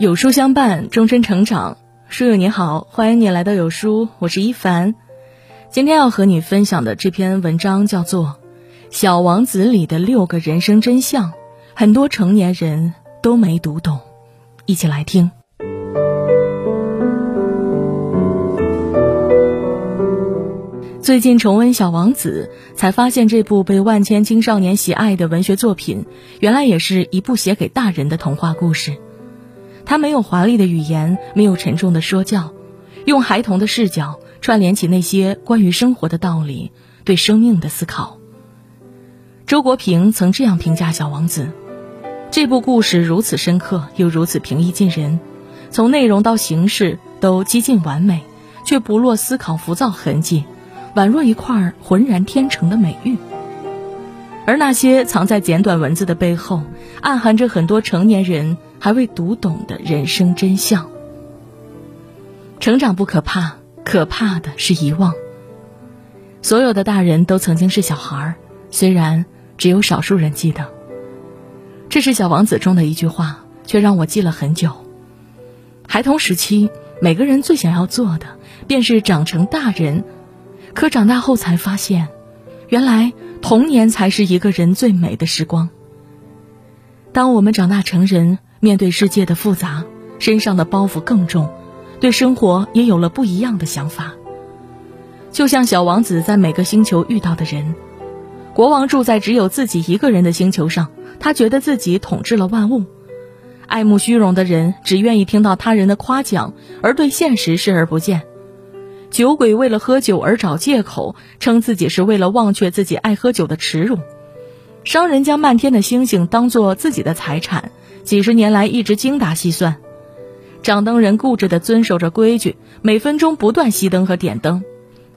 有书相伴，终身成长。书友你好，欢迎你来到有书，我是一凡。今天要和你分享的这篇文章叫做《小王子》里的六个人生真相，很多成年人都没读懂。一起来听。最近重温《小王子》，才发现这部被万千青少年喜爱的文学作品，原来也是一部写给大人的童话故事。他没有华丽的语言，没有沉重的说教，用孩童的视角串联起那些关于生活的道理，对生命的思考。周国平曾这样评价《小王子》：这部故事如此深刻，又如此平易近人，从内容到形式都几近完美，却不落思考浮躁痕迹，宛若一块浑然天成的美玉。而那些藏在简短文字的背后，暗含着很多成年人还未读懂的人生真相。成长不可怕，可怕的是遗忘。所有的大人都曾经是小孩儿，虽然只有少数人记得。这是《小王子》中的一句话，却让我记了很久。孩童时期，每个人最想要做的，便是长成大人，可长大后才发现，原来。童年才是一个人最美的时光。当我们长大成人，面对世界的复杂，身上的包袱更重，对生活也有了不一样的想法。就像小王子在每个星球遇到的人，国王住在只有自己一个人的星球上，他觉得自己统治了万物；爱慕虚荣的人只愿意听到他人的夸奖，而对现实视而不见。酒鬼为了喝酒而找借口，称自己是为了忘却自己爱喝酒的耻辱；商人将漫天的星星当做自己的财产，几十年来一直精打细算；掌灯人固执地遵守着规矩，每分钟不断熄灯和点灯；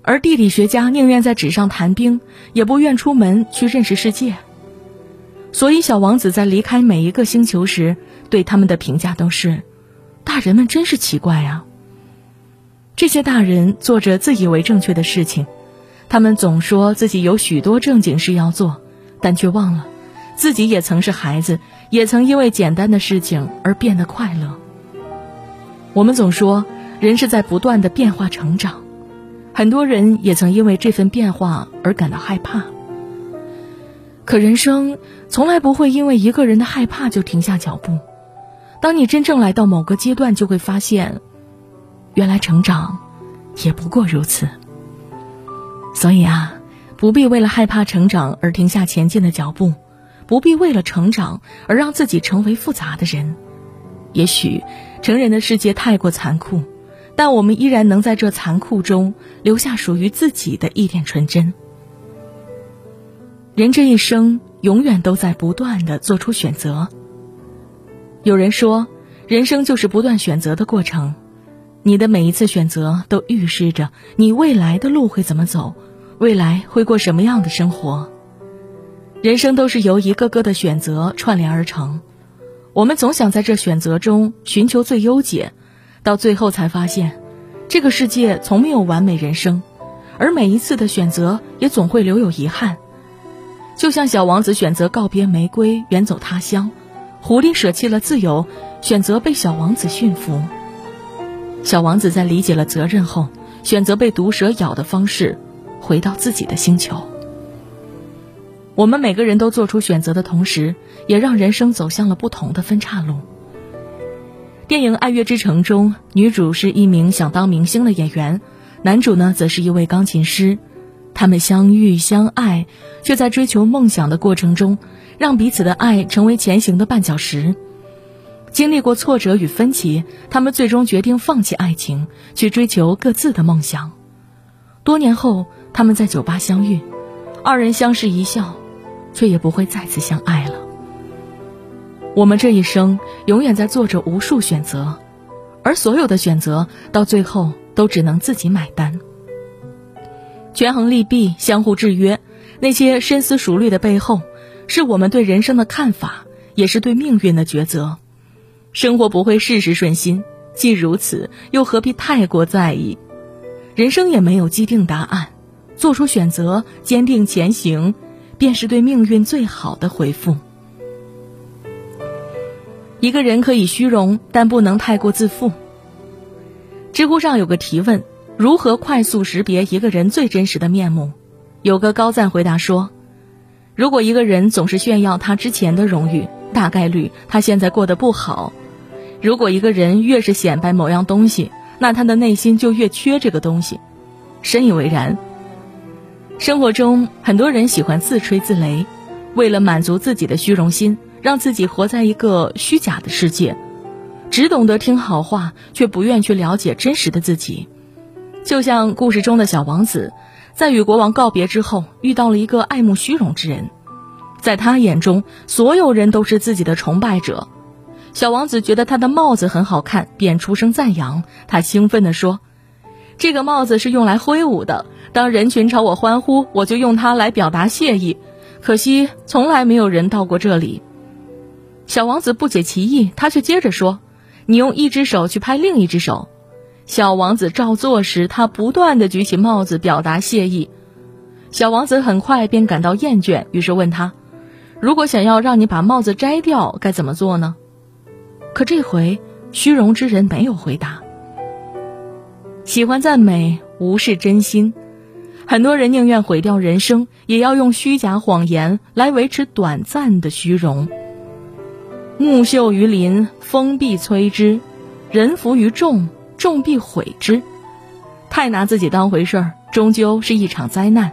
而地理学家宁愿在纸上谈兵，也不愿出门去认识世界。所以，小王子在离开每一个星球时，对他们的评价都是：大人们真是奇怪啊。这些大人做着自以为正确的事情，他们总说自己有许多正经事要做，但却忘了自己也曾是孩子，也曾因为简单的事情而变得快乐。我们总说人是在不断的变化成长，很多人也曾因为这份变化而感到害怕。可人生从来不会因为一个人的害怕就停下脚步，当你真正来到某个阶段，就会发现。原来成长，也不过如此。所以啊，不必为了害怕成长而停下前进的脚步，不必为了成长而让自己成为复杂的人。也许，成人的世界太过残酷，但我们依然能在这残酷中留下属于自己的一点纯真。人这一生，永远都在不断的做出选择。有人说，人生就是不断选择的过程。你的每一次选择都预示着你未来的路会怎么走，未来会过什么样的生活。人生都是由一个个的选择串联而成，我们总想在这选择中寻求最优解，到最后才发现，这个世界从没有完美人生，而每一次的选择也总会留有遗憾。就像小王子选择告别玫瑰，远走他乡；狐狸舍弃了自由，选择被小王子驯服。小王子在理解了责任后，选择被毒蛇咬的方式，回到自己的星球。我们每个人都做出选择的同时，也让人生走向了不同的分岔路。电影《爱乐之城》中，女主是一名想当明星的演员，男主呢则是一位钢琴师。他们相遇相爱，却在追求梦想的过程中，让彼此的爱成为前行的绊脚石。经历过挫折与分歧，他们最终决定放弃爱情，去追求各自的梦想。多年后，他们在酒吧相遇，二人相视一笑，却也不会再次相爱了。我们这一生永远在做着无数选择，而所有的选择到最后都只能自己买单。权衡利弊，相互制约，那些深思熟虑的背后，是我们对人生的看法，也是对命运的抉择。生活不会事事顺心，既如此，又何必太过在意？人生也没有既定答案，做出选择，坚定前行，便是对命运最好的回复。一个人可以虚荣，但不能太过自负。知乎上有个提问：如何快速识别一个人最真实的面目？有个高赞回答说：如果一个人总是炫耀他之前的荣誉，大概率他现在过得不好；如果一个人越是显摆某样东西，那他的内心就越缺这个东西。深以为然。生活中很多人喜欢自吹自擂，为了满足自己的虚荣心，让自己活在一个虚假的世界，只懂得听好话，却不愿去了解真实的自己。就像故事中的小王子，在与国王告别之后，遇到了一个爱慕虚荣之人，在他眼中，所有人都是自己的崇拜者。小王子觉得他的帽子很好看，便出声赞扬。他兴奋地说。这个帽子是用来挥舞的，当人群朝我欢呼，我就用它来表达谢意。可惜从来没有人到过这里。小王子不解其意，他却接着说：“你用一只手去拍另一只手。”小王子照做时，他不断的举起帽子表达谢意。小王子很快便感到厌倦，于是问他：“如果想要让你把帽子摘掉，该怎么做呢？”可这回虚荣之人没有回答。喜欢赞美，无视真心。很多人宁愿毁掉人生，也要用虚假谎言来维持短暂的虚荣。木秀于林，风必摧之；人浮于众，众必毁之。太拿自己当回事儿，终究是一场灾难。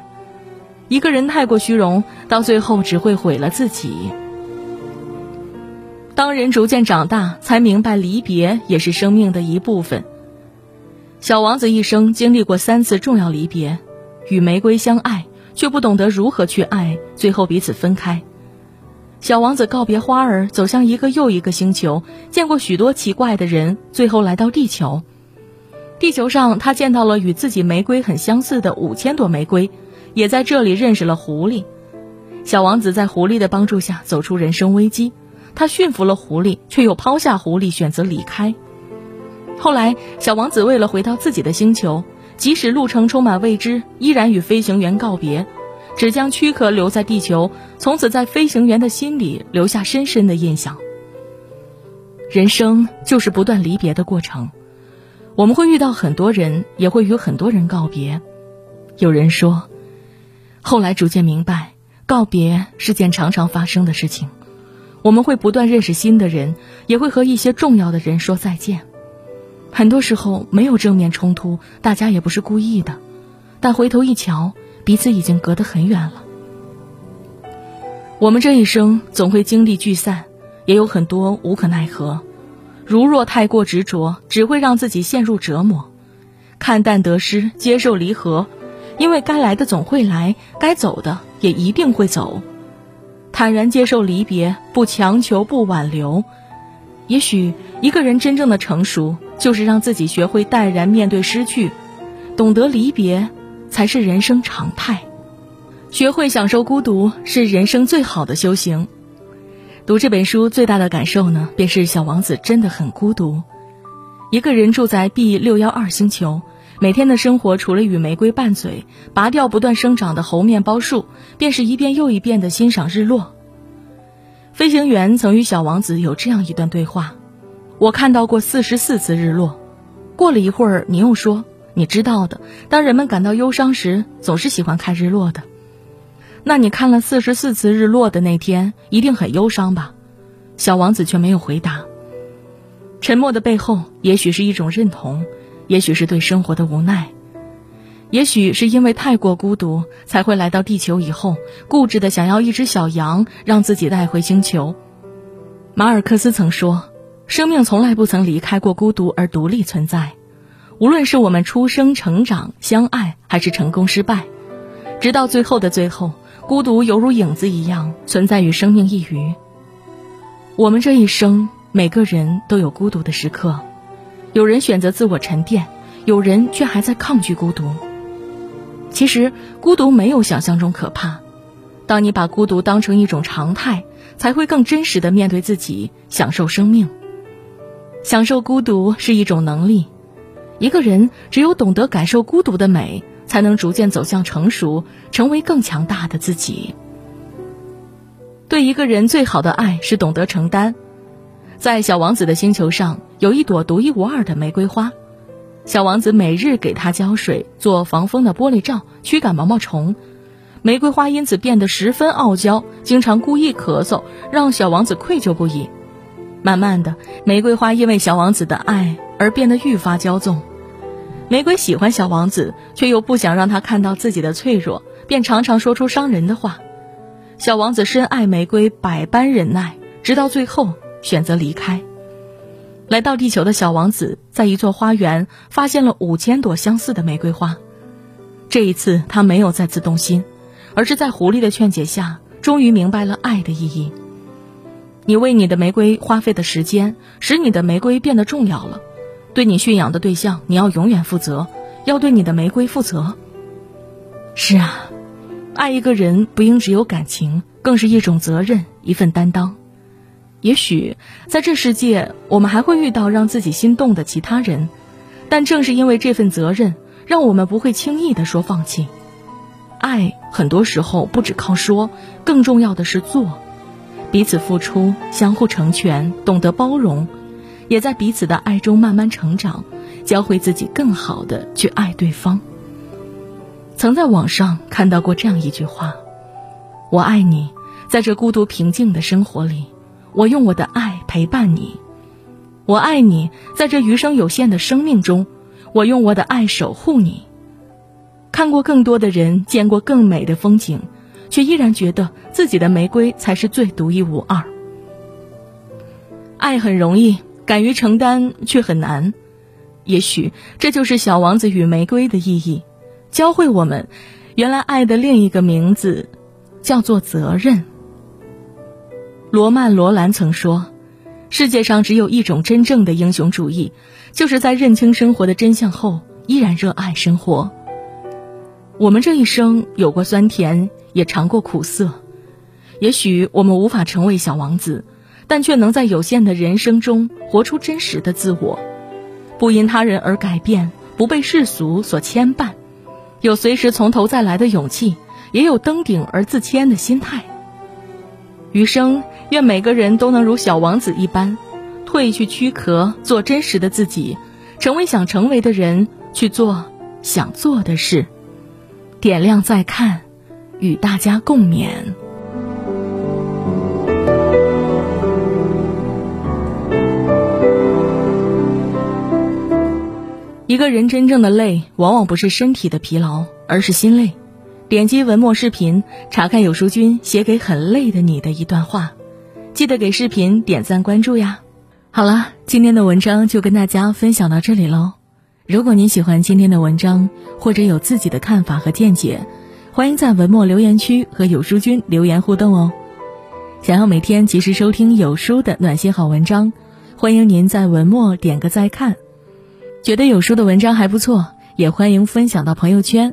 一个人太过虚荣，到最后只会毁了自己。当人逐渐长大，才明白离别也是生命的一部分。小王子一生经历过三次重要离别，与玫瑰相爱，却不懂得如何去爱，最后彼此分开。小王子告别花儿，走向一个又一个星球，见过许多奇怪的人，最后来到地球。地球上，他见到了与自己玫瑰很相似的五千朵玫瑰，也在这里认识了狐狸。小王子在狐狸的帮助下走出人生危机，他驯服了狐狸，却又抛下狐狸，选择离开。后来，小王子为了回到自己的星球，即使路程充满未知，依然与飞行员告别，只将躯壳留在地球，从此在飞行员的心里留下深深的印象。人生就是不断离别的过程，我们会遇到很多人，也会与很多人告别。有人说，后来逐渐明白，告别是件常常发生的事情，我们会不断认识新的人，也会和一些重要的人说再见。很多时候没有正面冲突，大家也不是故意的，但回头一瞧，彼此已经隔得很远了。我们这一生总会经历聚散，也有很多无可奈何。如若太过执着，只会让自己陷入折磨。看淡得失，接受离合，因为该来的总会来，该走的也一定会走。坦然接受离别，不强求，不挽留。也许一个人真正的成熟。就是让自己学会淡然面对失去，懂得离别，才是人生常态。学会享受孤独，是人生最好的修行。读这本书最大的感受呢，便是小王子真的很孤独，一个人住在 B 六幺二星球，每天的生活除了与玫瑰拌嘴，拔掉不断生长的猴面包树，便是一遍又一遍的欣赏日落。飞行员曾与小王子有这样一段对话。我看到过四十四次日落，过了一会儿，你又说你知道的。当人们感到忧伤时，总是喜欢看日落的。那你看了四十四次日落的那天，一定很忧伤吧？小王子却没有回答。沉默的背后，也许是一种认同，也许是对生活的无奈，也许是因为太过孤独，才会来到地球以后，固执的想要一只小羊，让自己带回星球。马尔克斯曾说。生命从来不曾离开过孤独而独立存在，无论是我们出生、成长、相爱，还是成功、失败，直到最后的最后，孤独犹如影子一样存在于生命一隅。我们这一生，每个人都有孤独的时刻，有人选择自我沉淀，有人却还在抗拒孤独。其实，孤独没有想象中可怕，当你把孤独当成一种常态，才会更真实的面对自己，享受生命。享受孤独是一种能力，一个人只有懂得感受孤独的美，才能逐渐走向成熟，成为更强大的自己。对一个人最好的爱是懂得承担，在小王子的星球上有一朵独一无二的玫瑰花，小王子每日给它浇水，做防风的玻璃罩，驱赶毛毛虫。玫瑰花因此变得十分傲娇，经常故意咳嗽，让小王子愧疚不已。慢慢的，玫瑰花因为小王子的爱而变得愈发骄纵。玫瑰喜欢小王子，却又不想让他看到自己的脆弱，便常常说出伤人的话。小王子深爱玫瑰，百般忍耐，直到最后选择离开。来到地球的小王子，在一座花园发现了五千朵相似的玫瑰花。这一次，他没有再次动心。而是在狐狸的劝解下，终于明白了爱的意义。你为你的玫瑰花费的时间，使你的玫瑰变得重要了。对你驯养的对象，你要永远负责，要对你的玫瑰负责。是啊，爱一个人不应只有感情，更是一种责任，一份担当。也许在这世界，我们还会遇到让自己心动的其他人，但正是因为这份责任，让我们不会轻易的说放弃。爱很多时候不只靠说，更重要的是做，彼此付出，相互成全，懂得包容，也在彼此的爱中慢慢成长，教会自己更好的去爱对方。曾在网上看到过这样一句话：“我爱你，在这孤独平静的生活里，我用我的爱陪伴你；我爱你，在这余生有限的生命中，我用我的爱守护你。”看过更多的人，见过更美的风景，却依然觉得自己的玫瑰才是最独一无二。爱很容易，敢于承担却很难。也许这就是小王子与玫瑰的意义，教会我们，原来爱的另一个名字，叫做责任。罗曼·罗兰曾说：“世界上只有一种真正的英雄主义，就是在认清生活的真相后，依然热爱生活。”我们这一生有过酸甜，也尝过苦涩。也许我们无法成为小王子，但却能在有限的人生中活出真实的自我，不因他人而改变，不被世俗所牵绊，有随时从头再来的勇气，也有登顶而自谦的心态。余生，愿每个人都能如小王子一般，褪去躯壳，做真实的自己，成为想成为的人，去做想做的事。点亮再看，与大家共勉。一个人真正的累，往往不是身体的疲劳，而是心累。点击文末视频，查看有书君写给很累的你的一段话。记得给视频点赞关注呀！好了，今天的文章就跟大家分享到这里喽。如果您喜欢今天的文章，或者有自己的看法和见解，欢迎在文末留言区和有书君留言互动哦。想要每天及时收听有书的暖心好文章，欢迎您在文末点个再看。觉得有书的文章还不错，也欢迎分享到朋友圈。